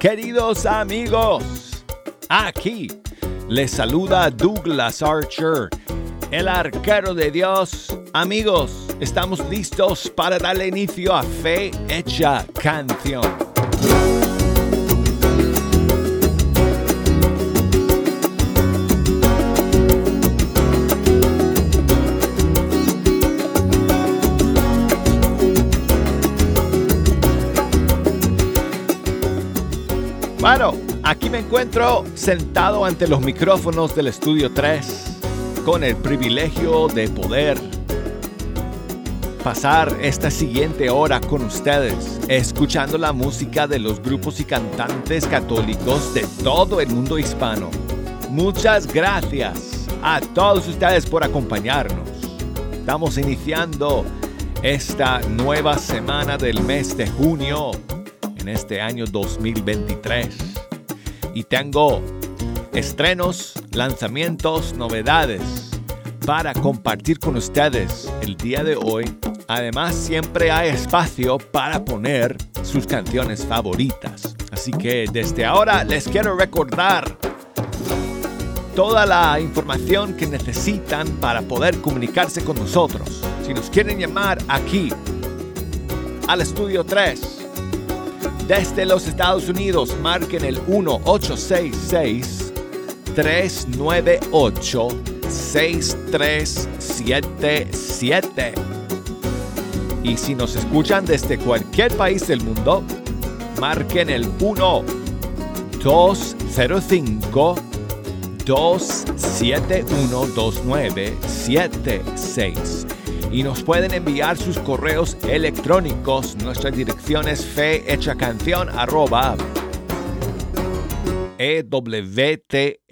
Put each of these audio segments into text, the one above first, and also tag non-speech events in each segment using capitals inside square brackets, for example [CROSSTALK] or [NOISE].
Queridos amigos. Aquí les saluda Douglas Archer, el arquero de Dios. Amigos, estamos listos para darle inicio a Fe Hecha Canción. Aquí me encuentro sentado ante los micrófonos del Estudio 3 con el privilegio de poder pasar esta siguiente hora con ustedes, escuchando la música de los grupos y cantantes católicos de todo el mundo hispano. Muchas gracias a todos ustedes por acompañarnos. Estamos iniciando esta nueva semana del mes de junio en este año 2023. Y tengo estrenos, lanzamientos, novedades para compartir con ustedes el día de hoy. Además, siempre hay espacio para poner sus canciones favoritas. Así que desde ahora les quiero recordar toda la información que necesitan para poder comunicarse con nosotros. Si nos quieren llamar aquí al estudio 3, desde los Estados Unidos, marquen el 1-866-398-6377. Y si nos escuchan desde cualquier país del mundo, marquen el 1-205-271-2976 y nos pueden enviar sus correos electrónicos. Nuestra dirección es ewtn.com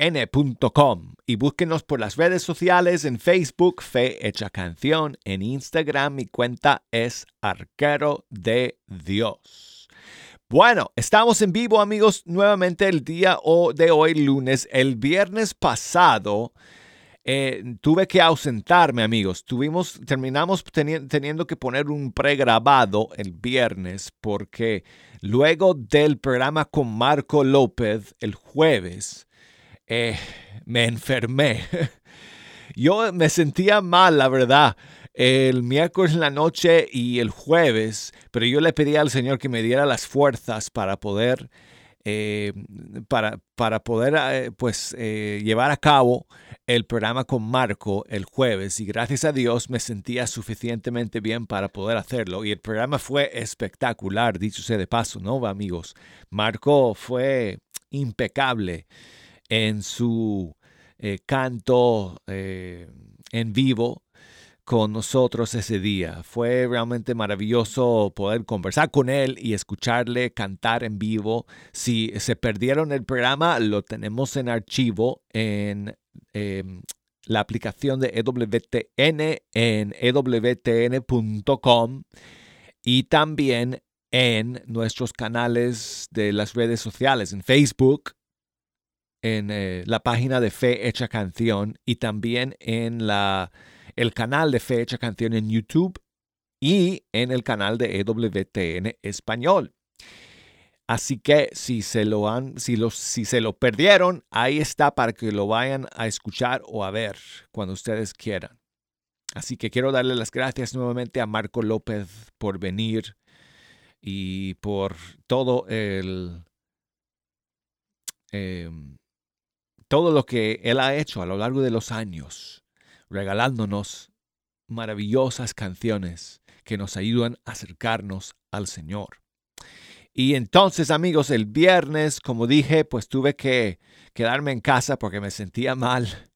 y búsquenos por las redes sociales en Facebook Fe Hecha Canción, en Instagram mi cuenta es Arquero de Dios. Bueno, estamos en vivo amigos nuevamente el día de hoy lunes. El viernes pasado eh, tuve que ausentarme, amigos. Tuvimos, terminamos teniendo que poner un pregrabado el viernes porque luego del programa con Marco López el jueves, eh, me enfermé. [LAUGHS] Yo me sentía mal, la verdad el miércoles en la noche y el jueves, pero yo le pedí al Señor que me diera las fuerzas para poder, eh, para, para, poder pues, llevar a cabo el programa con Marco el jueves y gracias a Dios me sentía suficientemente bien para poder hacerlo y el programa fue espectacular, dicho sea de paso, ¿no, amigos? Marco fue impecable en su eh, canto eh, en vivo con nosotros ese día. Fue realmente maravilloso poder conversar con él y escucharle cantar en vivo. Si se perdieron el programa, lo tenemos en archivo en Em, la aplicación de EWTN en ewtn.com y también en nuestros canales de las redes sociales, en Facebook, en eh, la página de Fe Hecha Canción y también en la, el canal de Fe Hecha Canción en YouTube y en el canal de EWTN Español. Así que si se lo han, si, los, si se lo perdieron, ahí está para que lo vayan a escuchar o a ver cuando ustedes quieran. Así que quiero darle las gracias nuevamente a Marco López por venir y por todo el em, todo lo que él ha hecho a lo largo de los años, regalándonos maravillosas canciones que nos ayudan a acercarnos al Señor. Y entonces, amigos, el viernes, como dije, pues tuve que quedarme en casa porque me sentía mal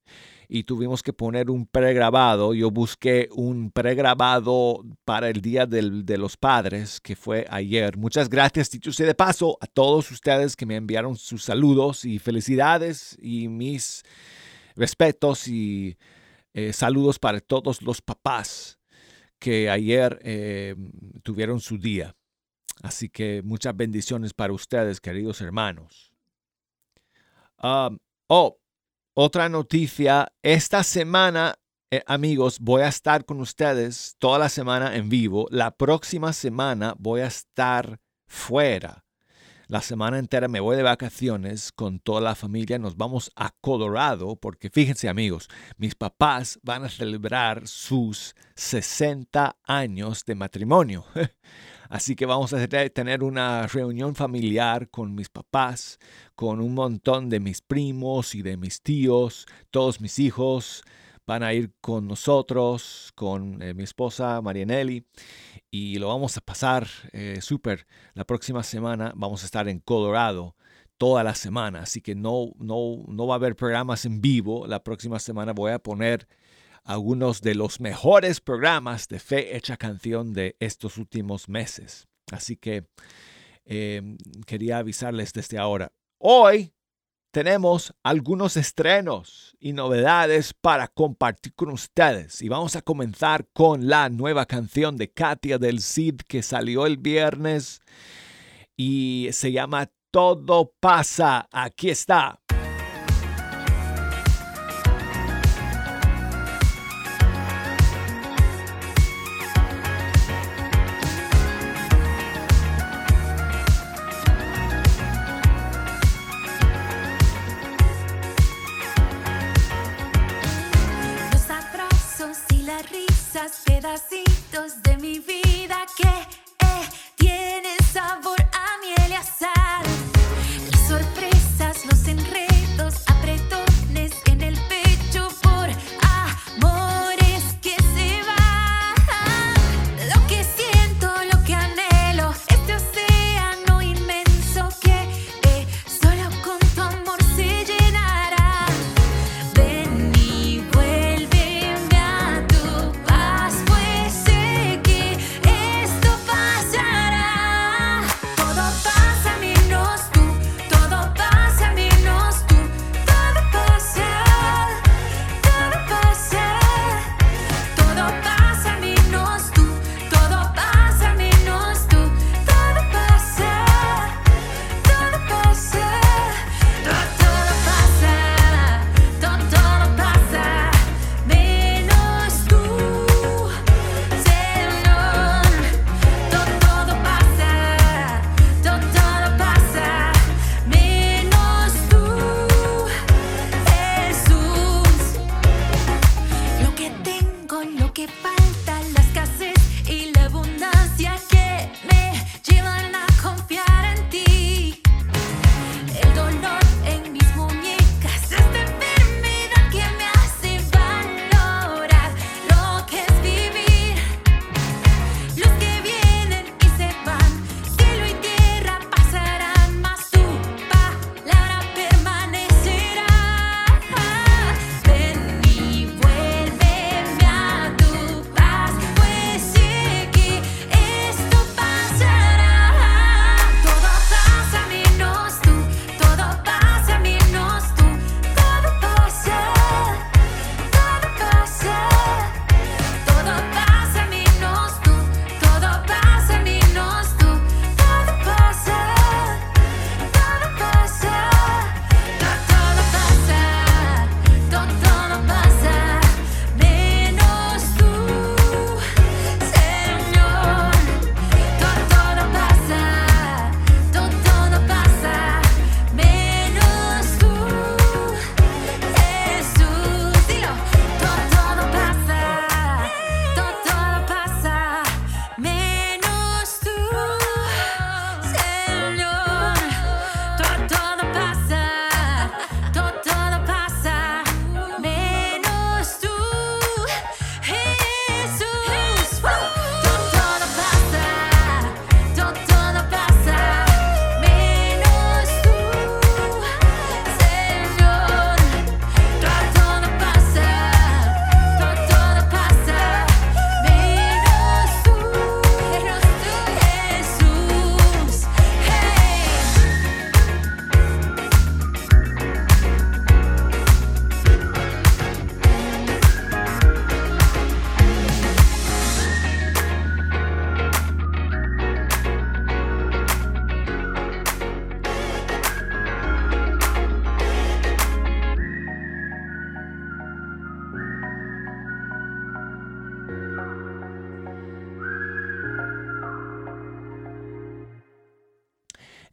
y tuvimos que poner un pregrabado. Yo busqué un pregrabado para el Día de los Padres, que fue ayer. Muchas gracias, dicho sea de paso, a todos ustedes que me enviaron sus saludos y felicidades y mis respetos y eh, saludos para todos los papás que ayer eh, tuvieron su día. Así que muchas bendiciones para ustedes, queridos hermanos. oh, otra noticia. Esta semana, eh, amigos, voy a estar con ustedes toda la semana en vivo. La próxima semana voy a estar fuera. la semana entera me voy de vacaciones con toda la familia, nos vamos a Colorado, porque fíjense amigos, mis papás van a celebrar sus 60 años de matrimonio. [LAUGHS] Así que vamos a tener una reunión familiar con mis papás, con un montón de mis primos y de mis tíos, todos mis hijos van a ir con nosotros, con eh, mi esposa Marianelli y lo vamos a pasar eh, súper. La próxima semana vamos a estar en Colorado toda la semana, así que no, no, no va a haber programas en vivo. La próxima semana voy a poner algunos de los mejores programas de Fe Hecha Canción de estos últimos meses. Así que em, quería avisarles desde ahora. Hoy tenemos algunos estrenos y novedades para compartir con ustedes. Y vamos a comenzar con la nueva canción de Katia del Cid que salió el viernes y se llama Todo pasa. Aquí está.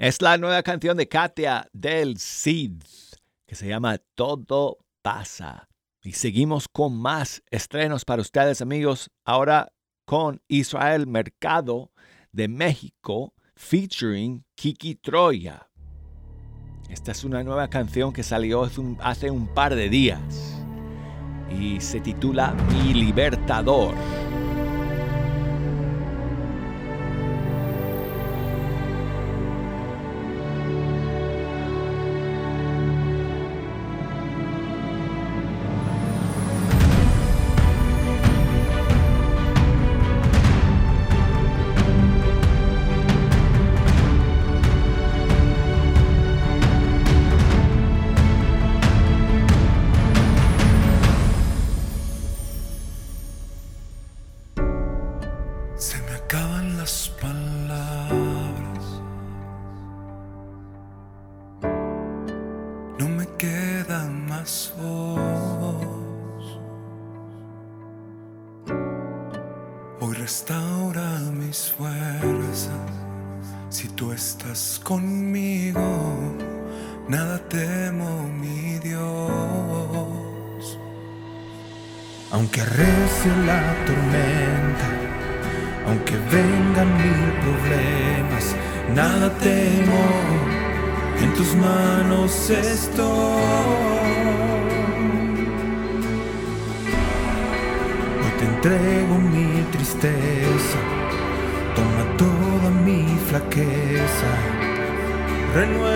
Es la nueva canción de Katia del Cid que se llama Todo pasa. Y seguimos con más estrenos para ustedes amigos. Ahora con Israel Mercado de México featuring Kiki Troya. Esta es una nueva canción que salió hace un par de días y se titula Mi Libertador.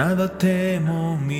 nada temo, mi Dios.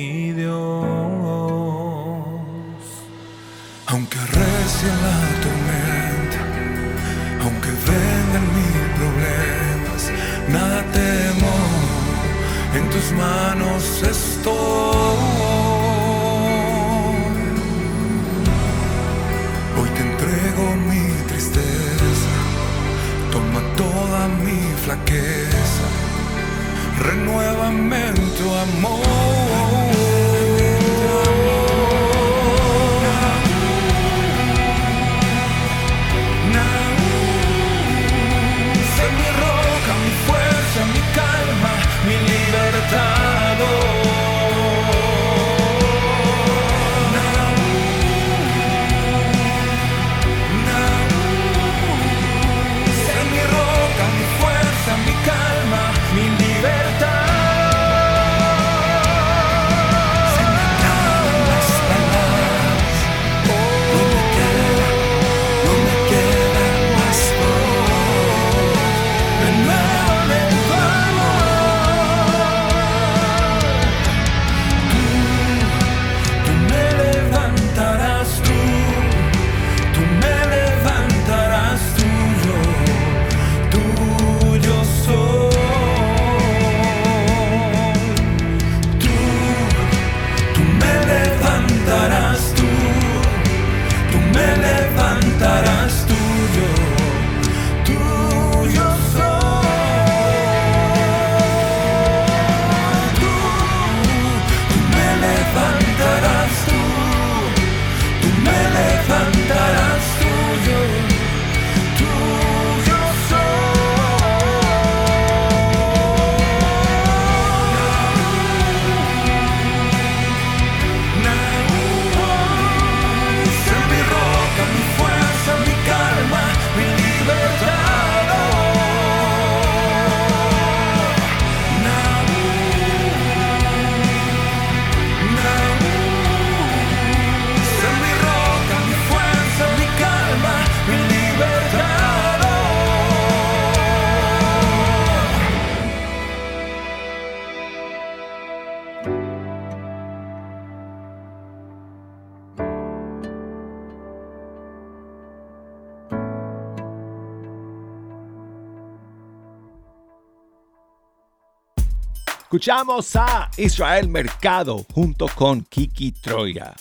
Escuchamos a Israel Mercado junto con Kiki Troya.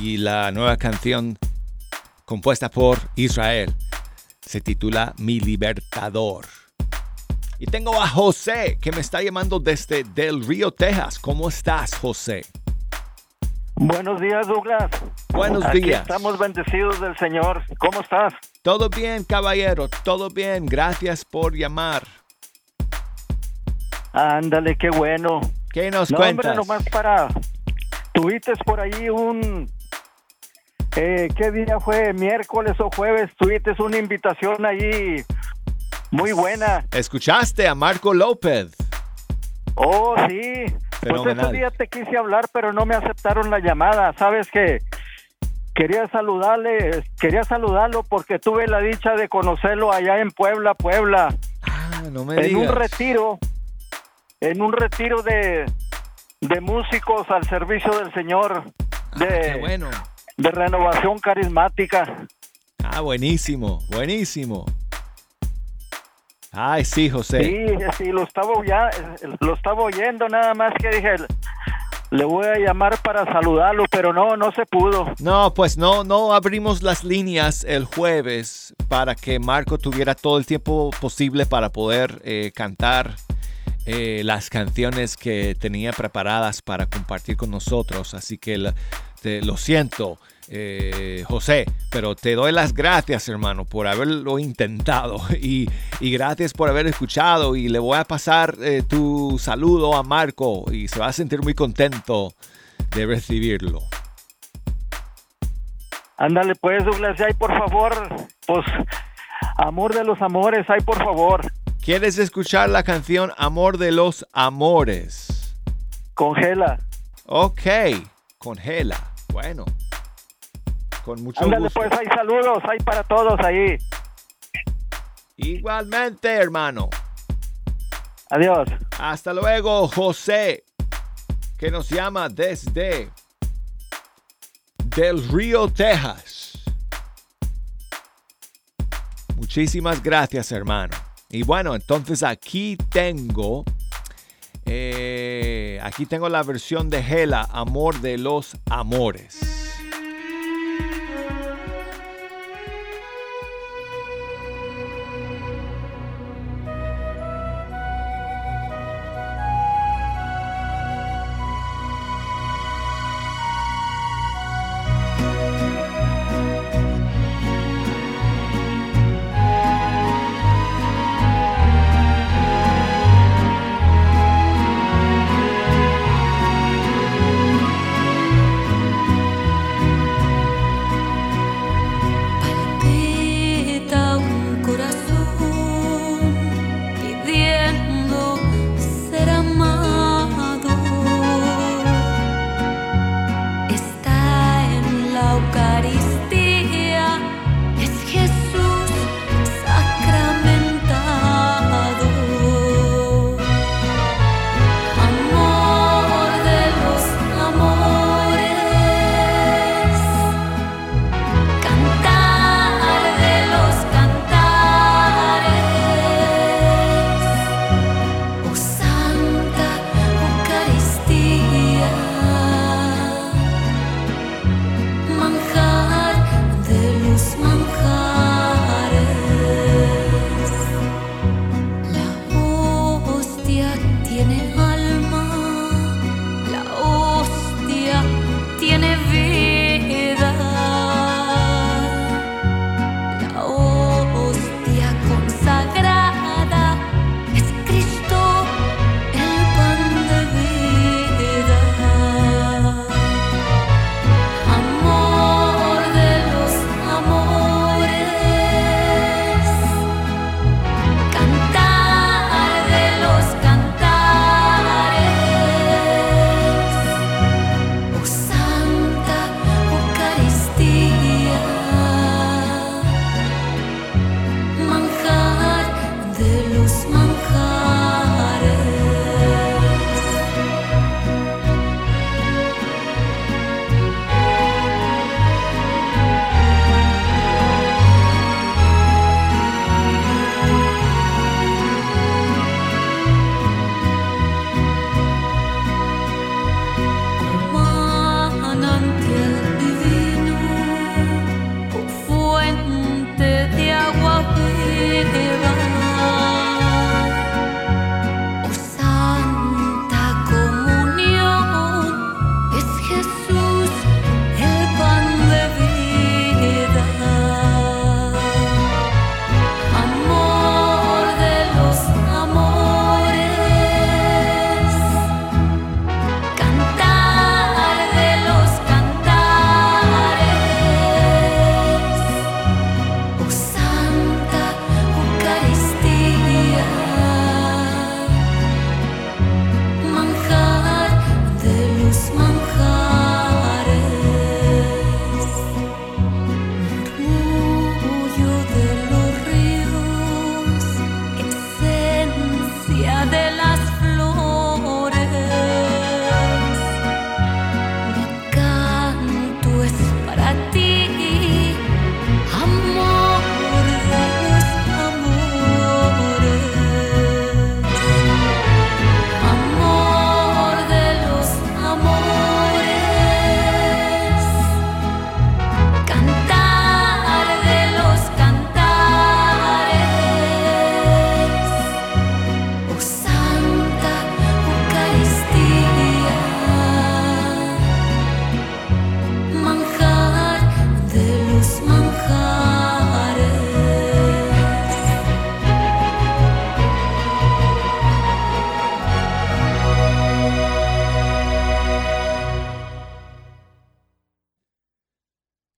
Y la nueva canción compuesta por Israel se titula Mi Libertador. Y tengo a José que me está llamando desde Del Río, Texas. ¿Cómo estás, José? Buenos días, Douglas. Buenos Aquí días. Estamos bendecidos del Señor. ¿Cómo estás? Todo bien, caballero, todo bien. Gracias por llamar. Ándale, qué bueno. ¿Qué nos No, hombre, cuentas? nomás para... Tuviste por ahí un... Eh, ¿Qué día fue? ¿Miércoles o jueves? Tuviste una invitación ahí muy buena. ¿Escuchaste a Marco López? Oh, sí. Pues ese día te quise hablar, pero no me aceptaron la llamada. ¿Sabes qué? Quería saludarle, quería saludarlo porque tuve la dicha de conocerlo allá en Puebla, Puebla. Ah, no me en un digas. retiro, en un retiro de, de músicos al servicio del Señor, Ah, de, bueno. de renovación carismática. Ah, buenísimo, buenísimo. Ay, sí, José. Sí, sí, lo estaba, ya, lo estaba oyendo, nada más que dije, le voy a llamar para saludarlo, pero no, no se pudo. No, pues no, no abrimos las líneas el jueves para que Marco tuviera todo el tiempo posible para poder eh, cantar eh, las canciones que tenía preparadas para compartir con nosotros. Así que te- lo siento, eh, José, pero te doy las gracias, hermano, por haberlo intentado [LAUGHS] y, y gracias por haber escuchado. Y le voy a pasar eh, tu saludo a Marco y se va a sentir muy contento de recibirlo. Ándale pues, Douglas, ay, por favor, pues, amor de los amores, ay, por favor, ¿Quieres escuchar la canción Amor de los Amores? congela. Ok, congela. Bueno, con mucho Ándale gusto. pues, hay saludos, hay para todos ahí. Igualmente, hermano. Adiós. Hasta luego, José, que nos llama desde Del Río, Texas. Muchísimas gracias, hermano. Y bueno, entonces aquí tengo, eh, aquí tengo la versión de Gela, Amor de los Amores.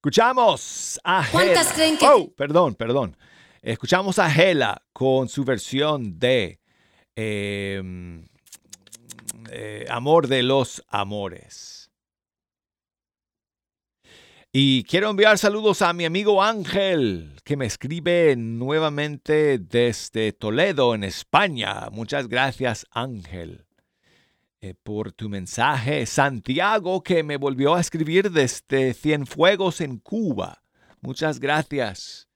Escuchamos a ¿Cuántas Gela. creen que- Oh, perdón, perdón. Escuchamos a Gela con su versión de eh, eh, Amor de los Amores. Y quiero enviar saludos a mi amigo Ángel, que me escribe nuevamente desde Toledo, en España. Muchas gracias, Ángel, eh, por tu mensaje. Santiago, que me volvió a escribir desde Cienfuegos, en Cuba. Muchas gracias.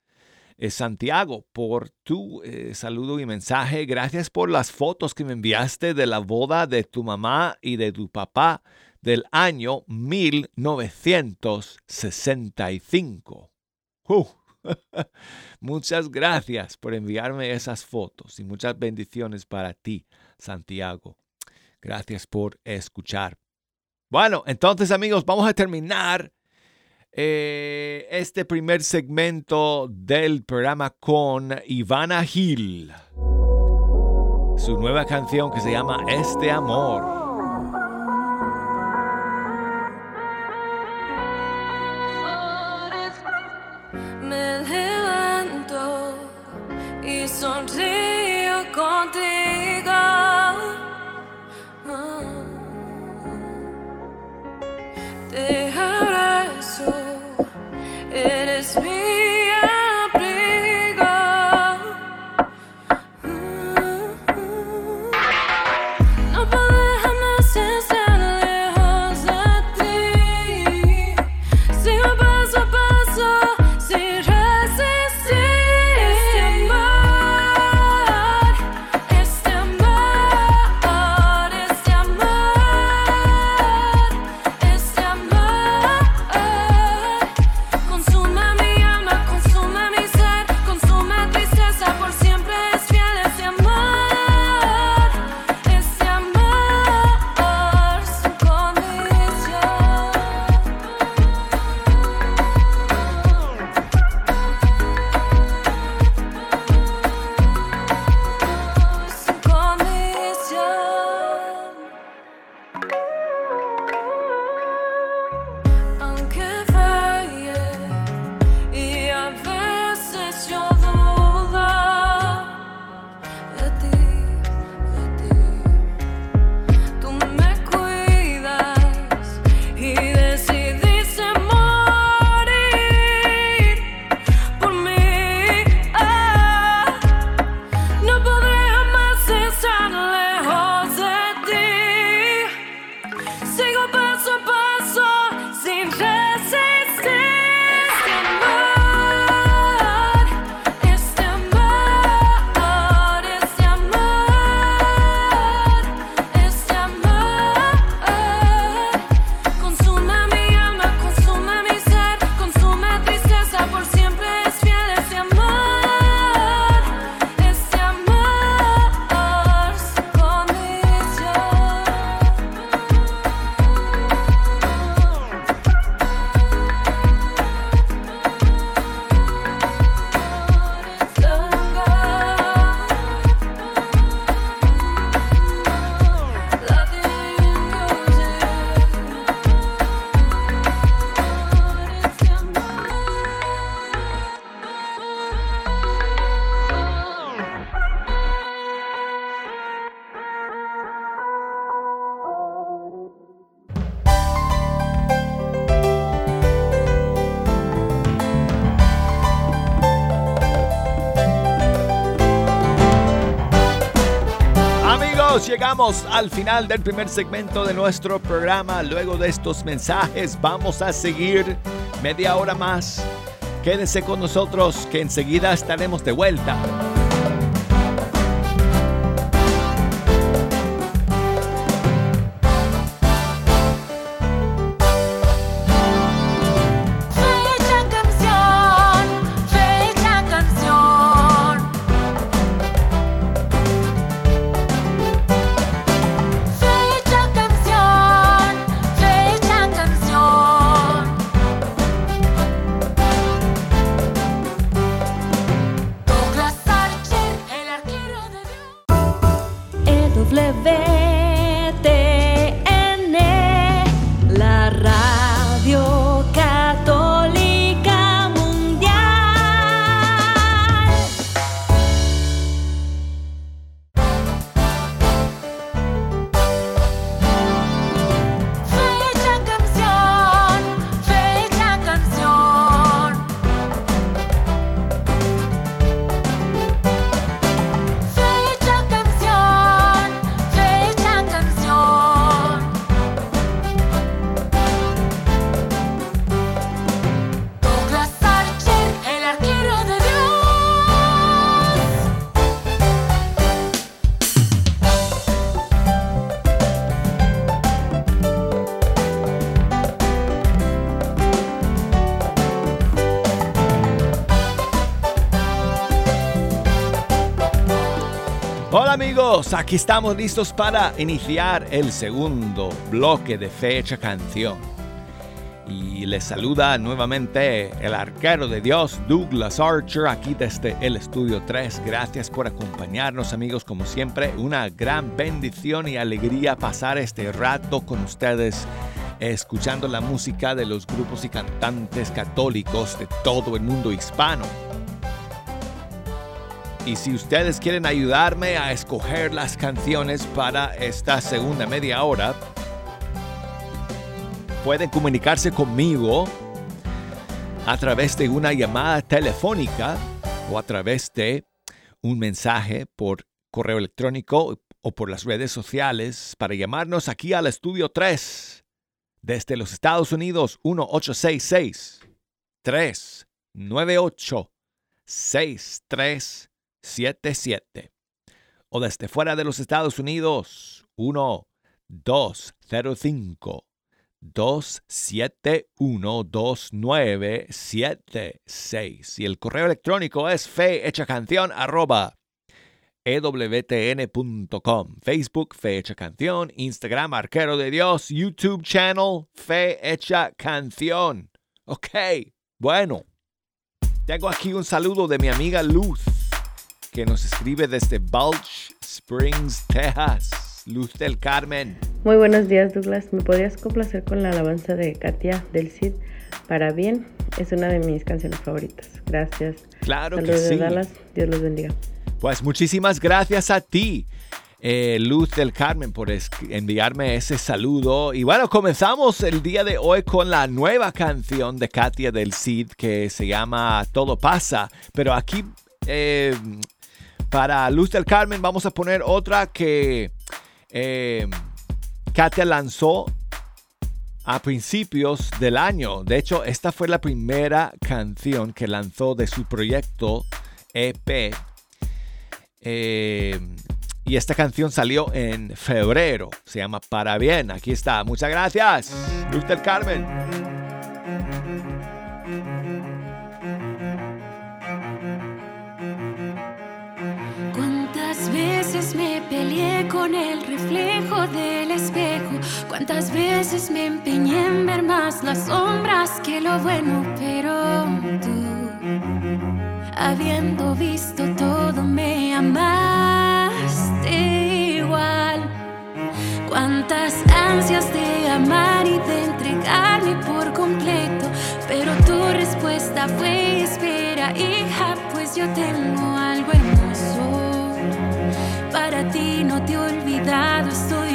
eh, Santiago, por tu eh, saludo y mensaje. Gracias por las fotos que me enviaste de la boda de tu mamá y de tu papá del año 1965. Uh, [LAUGHS] muchas gracias por enviarme esas fotos y muchas bendiciones para ti, Santiago. Gracias por escuchar. Bueno, entonces amigos, vamos a terminar eh, este primer segmento del programa con Ivana Gil. Su nueva canción que se llama Este Amor. Me levanto y sonrío contigo. Al final del primer segmento de nuestro programa. Luego de estos mensajes vamos a seguir media hora más. Quédense con nosotros que enseguida estaremos de vuelta. Dios. Amigos, aquí estamos listos para iniciar el segundo bloque de Fecha Canción. Y les saluda nuevamente el arquero de Dios, Douglas Archer, aquí desde el Estudio 3. Gracias por acompañarnos amigos, como siempre, una gran bendición y alegría pasar este rato con ustedes escuchando la música de los grupos y cantantes católicos de todo el mundo hispano. Y si ustedes quieren ayudarme a escoger las canciones para esta segunda media hora, pueden comunicarse conmigo a través de una llamada telefónica o a través de un mensaje por correo electrónico o por las redes sociales para llamarnos aquí al estudio 3 desde los Estados Unidos 1866 398 6377 o desde fuera de los Estados Unidos 1 205 271 2976 y el correo electrónico es fehechacanción arroba ewtn.com, Facebook Fe Hecha Canción, Instagram Arquero de Dios, YouTube channel Fe Hecha Canción. Ok, bueno, tengo aquí un saludo de mi amiga Luz, que nos escribe desde Balch Springs, Texas. Luz del Carmen. Muy buenos días, Douglas. ¿Me podrías complacer con la alabanza de Katia del Cid? Para bien, es una de mis canciones favoritas. Gracias. Claro Saludos que sí. de Dallas. Dios los bendiga. Pues muchísimas gracias a ti, eh, Luz del Carmen, por enviarme ese saludo. Y bueno, comenzamos el día de hoy con la nueva canción de Katia del Cid que se llama Todo pasa. Pero aquí, eh, para Luz del Carmen, vamos a poner otra que eh, Katia lanzó a principios del año. De hecho, esta fue la primera canción que lanzó de su proyecto EP. Eh, y esta canción salió en febrero. Se llama Para Bien. Aquí está. Muchas gracias. Luz del Carmen. ¿Cuántas veces me peleé con el reflejo del espejo? ¿Cuántas veces me empeñé en ver más las sombras que lo bueno? Pero tú, habiendo visto todo, me amaste igual. Cuántas ansias de amar y de entregarme por completo, pero tu respuesta fue espera, hija, pues yo tengo algo hermoso. Ti no te he olvidado, estoy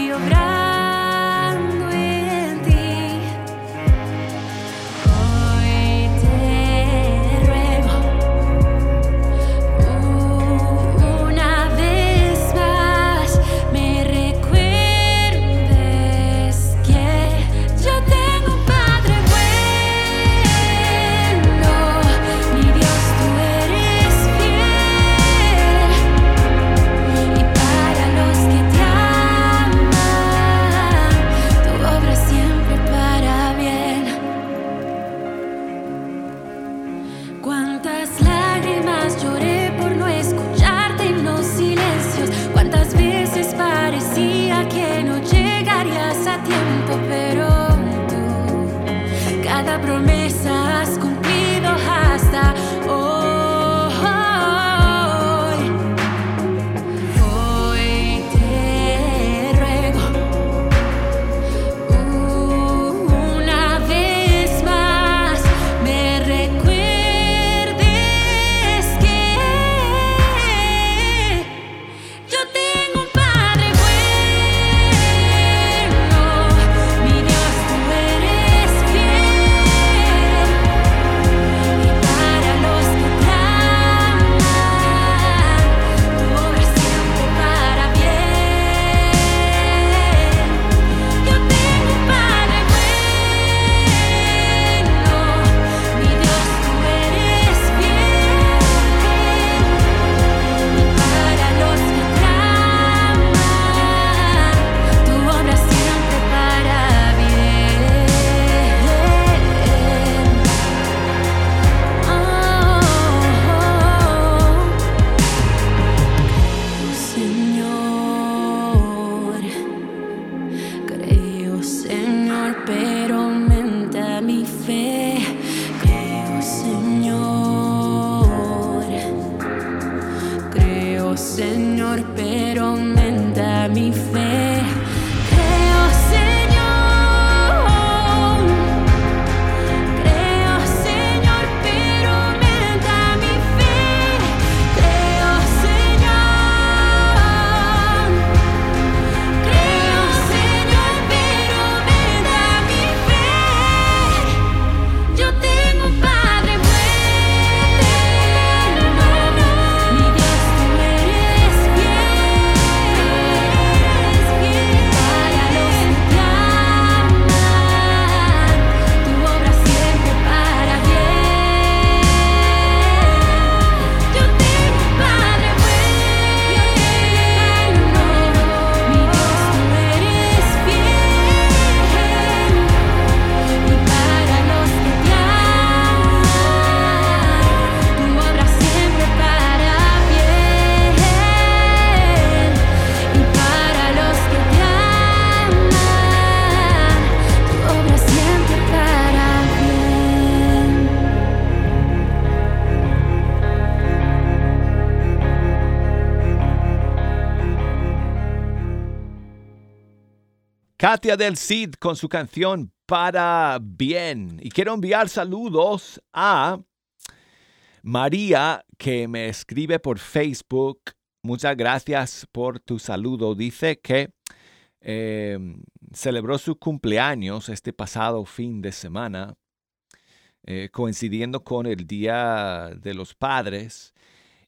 Katia del Cid con su canción Para Bien. Y quiero enviar saludos a María que me escribe por Facebook. Muchas gracias por tu saludo. Dice que eh, celebró su cumpleaños este pasado fin de semana, eh, coincidiendo con el Día de los Padres.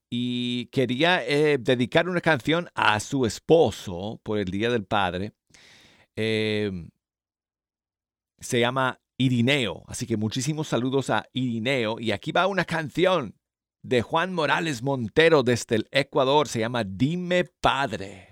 Y quería eh, dedicar una canción a su esposo por el Día del Padre. Eh, se llama Irineo. Así que muchísimos saludos a Irineo. Y aquí va una canción de Juan Morales Montero desde el Ecuador. Se llama Dime Padre.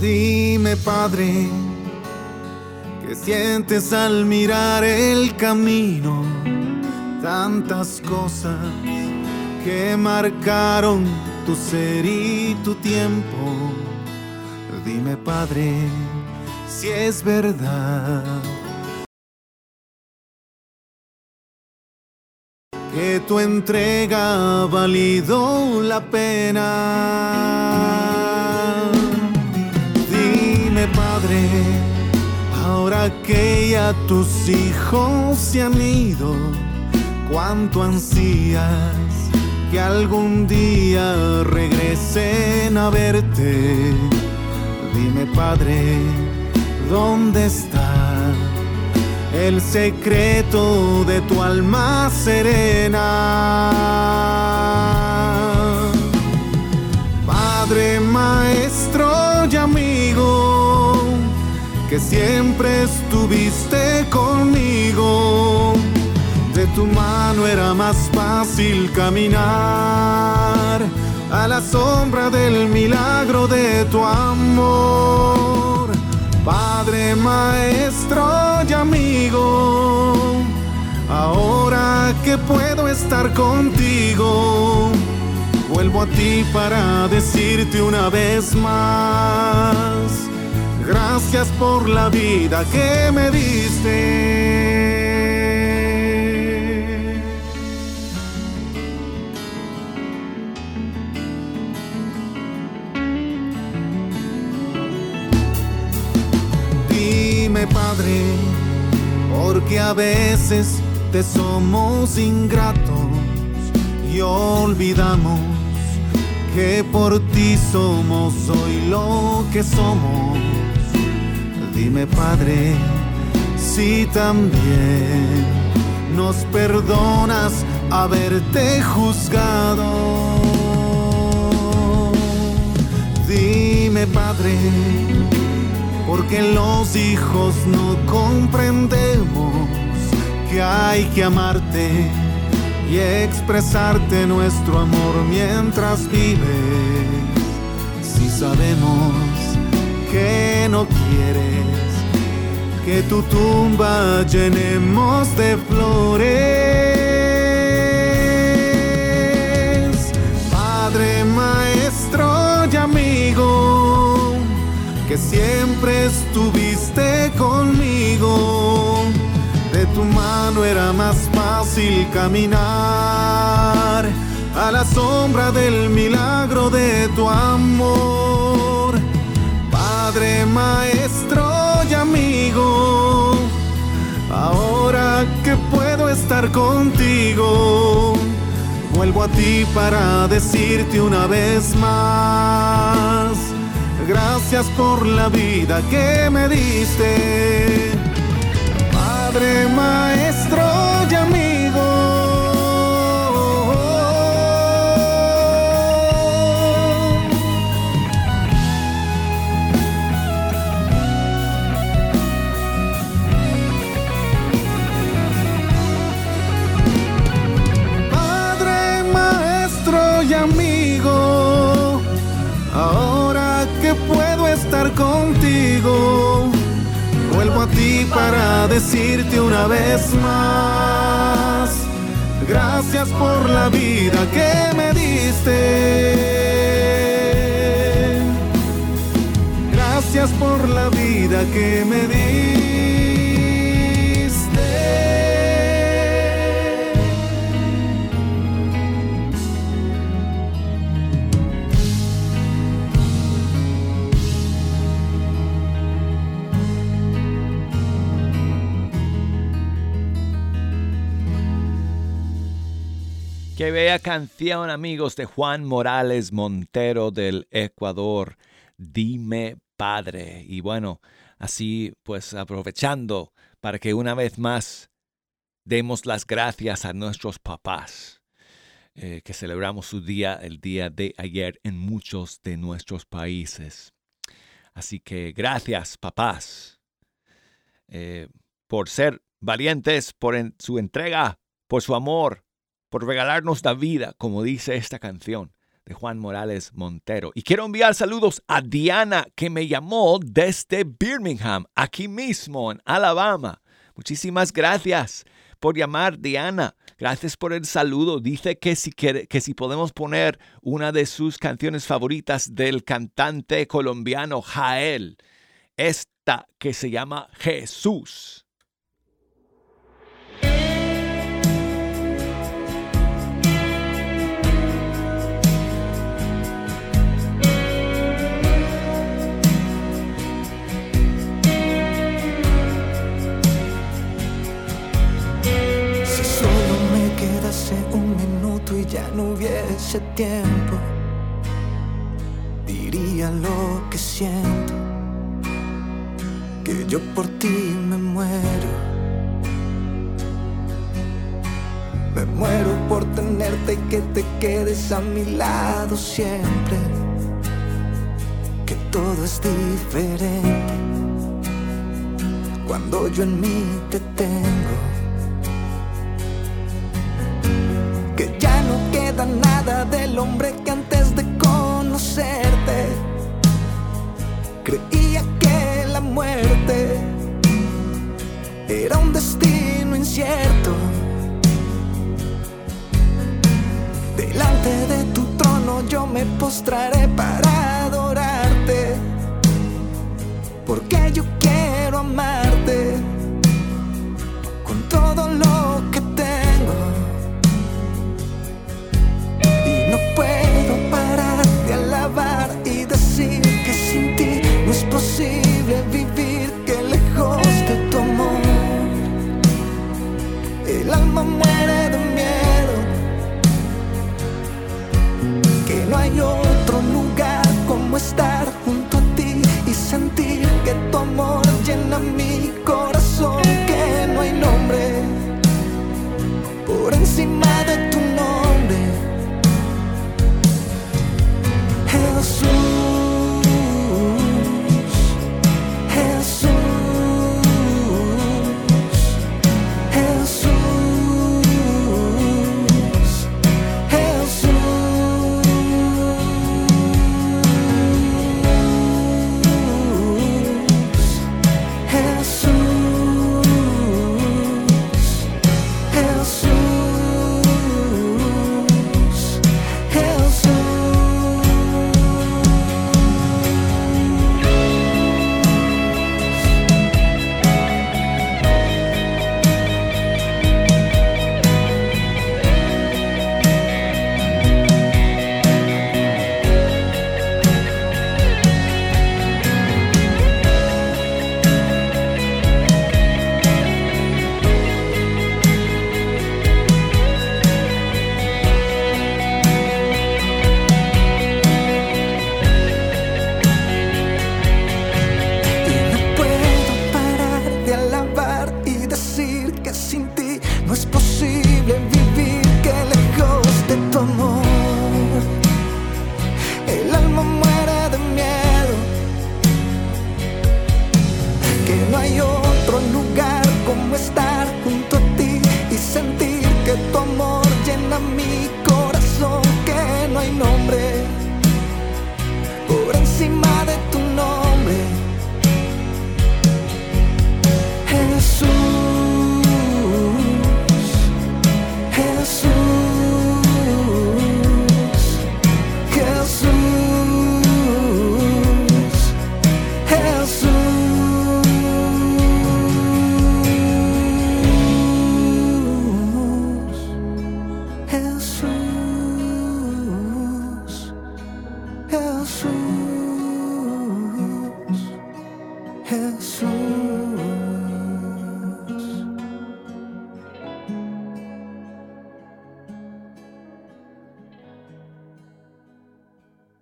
Dime, Padre, ¿qué sientes al mirar el camino? Tantas cosas que marcaron tu ser y tu tiempo. Dime, Padre, si es verdad. Que tu entrega valido la pena. Que ya tus hijos se han ido, cuánto ansías que algún día regresen a verte. Dime, Padre, ¿dónde está el secreto de tu alma serena? Padre, maestro y amigo, que siempre estuviste conmigo. De tu mano era más fácil caminar a la sombra del milagro de tu amor. Padre, maestro y amigo, ahora que puedo estar contigo, vuelvo a ti para decirte una vez más, gracias por la vida que me diste. Dime, Padre, porque a veces te somos ingratos y olvidamos que por ti somos hoy lo que somos. Dime, Padre, si también nos perdonas haberte juzgado. Dime, Padre, porque los hijos no comprendemos que hay que amarte y expresarte nuestro amor mientras vives. Si sabemos que no quieres que tu tumba llenemos de flores. Padre, maestro y amigo, que siempre estuviste conmigo. De tu mano era más fácil caminar a la sombra del milagro de tu amor. Padre, maestro y amigo, ahora que puedo estar contigo, vuelvo a ti para decirte una vez más, gracias por la vida que me diste. Padre, maestro contigo, vuelvo a ti para decirte una vez más, gracias por la vida que me diste. Gracias por la vida que me diste. Qué bella canción, amigos, de Juan Morales Montero del Ecuador. Dime, Padre. Y bueno, así pues aprovechando para que una vez más demos las gracias a nuestros papás, eh, que celebramos su día el día de ayer en muchos de nuestros países. Así que gracias, papás, eh, por ser valientes, por su entrega, por su amor, por regalarnos la vida, como dice esta canción de Juan Morales Montero. Y quiero enviar saludos a Diana, que me llamó desde Birmingham, aquí mismo en Alabama. Muchísimas gracias por llamar, Diana. Gracias por el saludo. Dice que si, que si podemos poner una de sus canciones favoritas del cantante colombiano Jael, esta que se llama Jesús. Hubiese tiempo, diría lo que siento, que yo por ti me muero. Me muero por tenerte y que te quedes a mi lado siempre, que todo es diferente cuando yo en mí te tengo. Hombre que antes de conocerte creía que la muerte era un destino incierto. Delante de tu trono yo me postraré para adorarte, porque yo quiero me.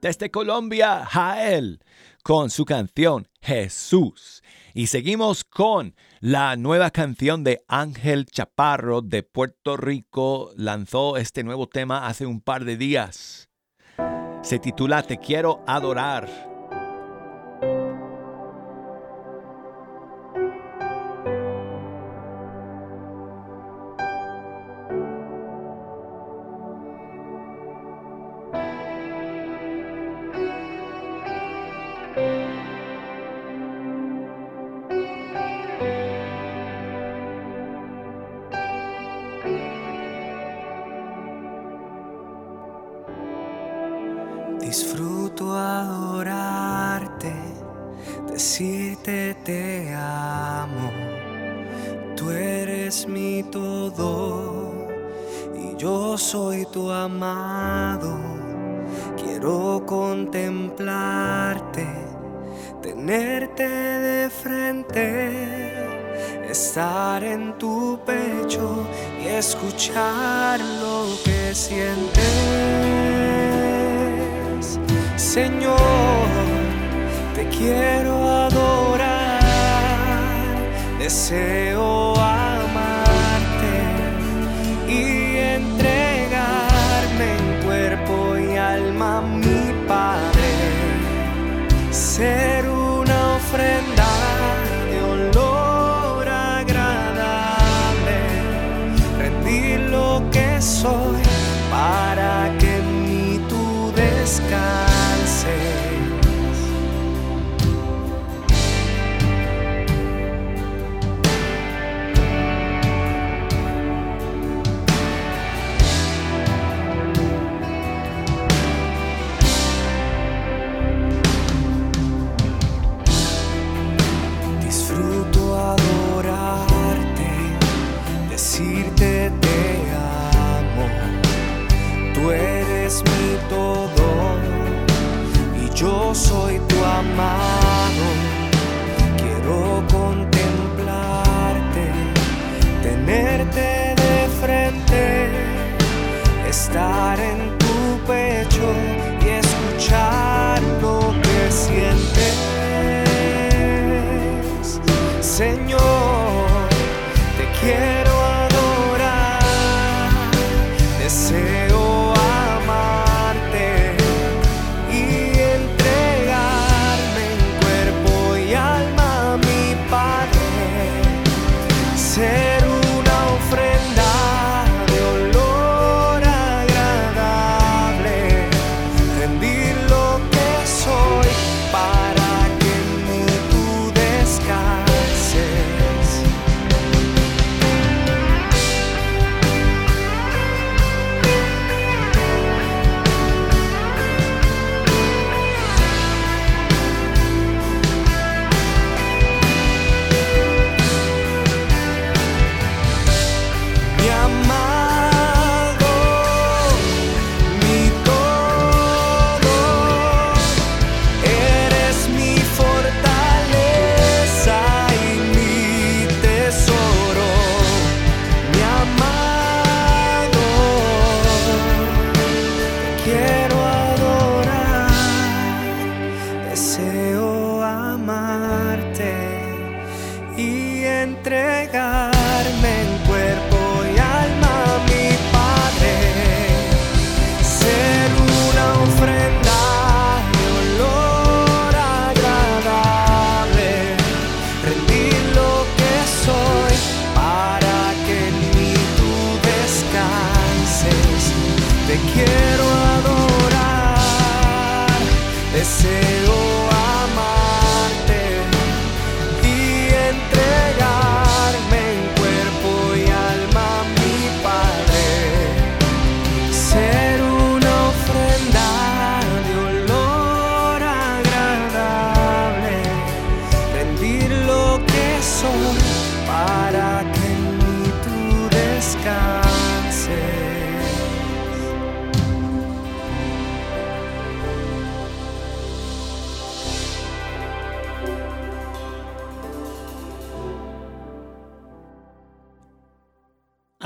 desde Colombia, Jael, con su canción Jesús. Y seguimos con la nueva canción de Ángel Chaparro de Puerto Rico. Lanzó este nuevo tema hace un par de días. Se titula Te quiero adorar. tenerte de frente, estar en tu pecho y escuchar lo que sientes. Señor, te quiero adorar, deseo amarte y entregarme en cuerpo y alma mi Padre. Ser ofrenda. my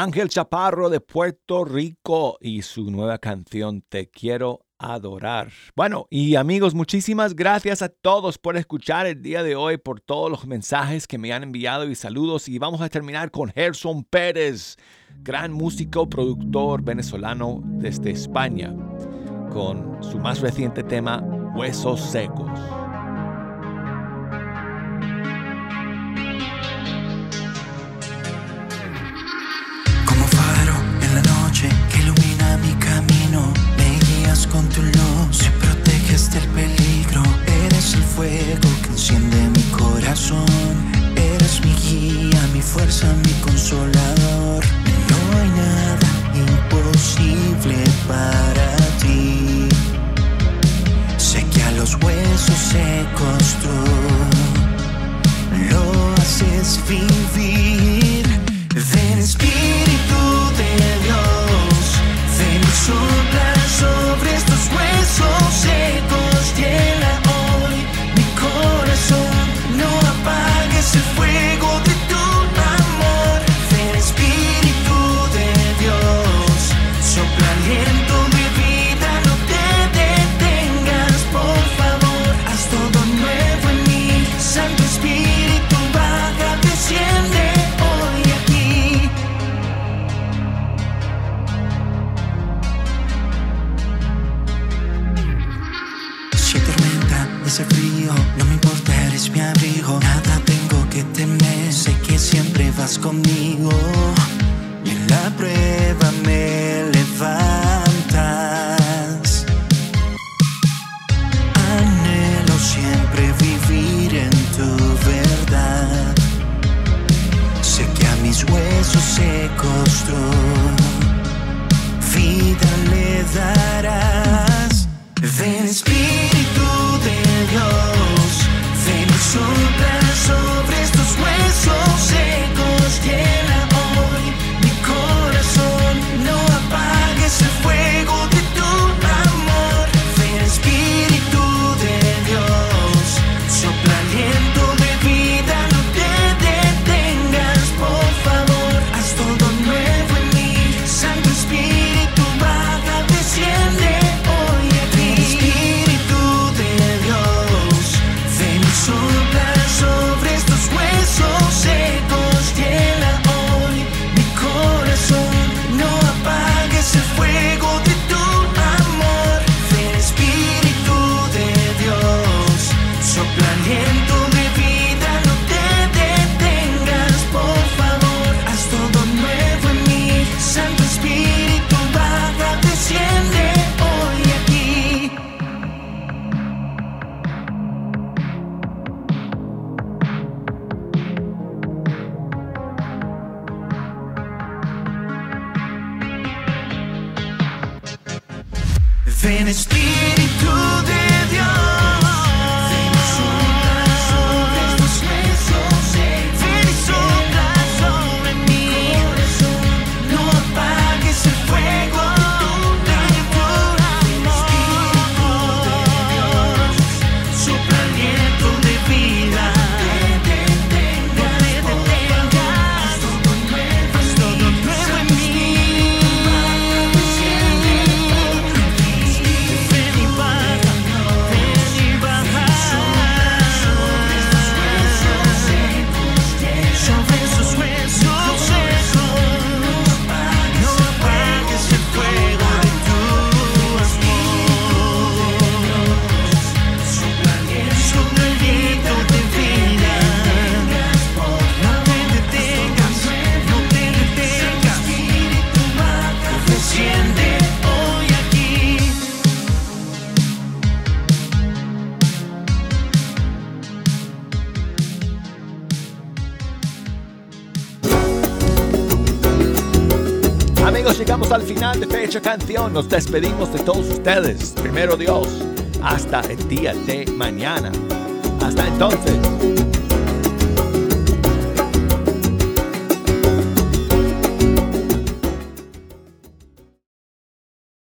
Ángel Chaparro de Puerto Rico y su nueva canción Te quiero adorar. Bueno, y amigos, muchísimas gracias a todos por escuchar el día de hoy, por todos los mensajes que me han enviado y saludos. Y vamos a terminar con Gerson Pérez, gran músico, productor venezolano desde España, con su más reciente tema, Huesos Secos. iluminas con tu luz Me proteges del peligro. Eres el fuego que enciende mi corazón. Eres mi guía, mi fuerza, mi consolador. No hay nada imposible para ti. Sé que a los huesos secos tú Lo haces vivir Ven Espíritu de huesos secos tienen. dicha canción nos despedimos de todos ustedes. Primero Dios, hasta el día de mañana. Hasta entonces.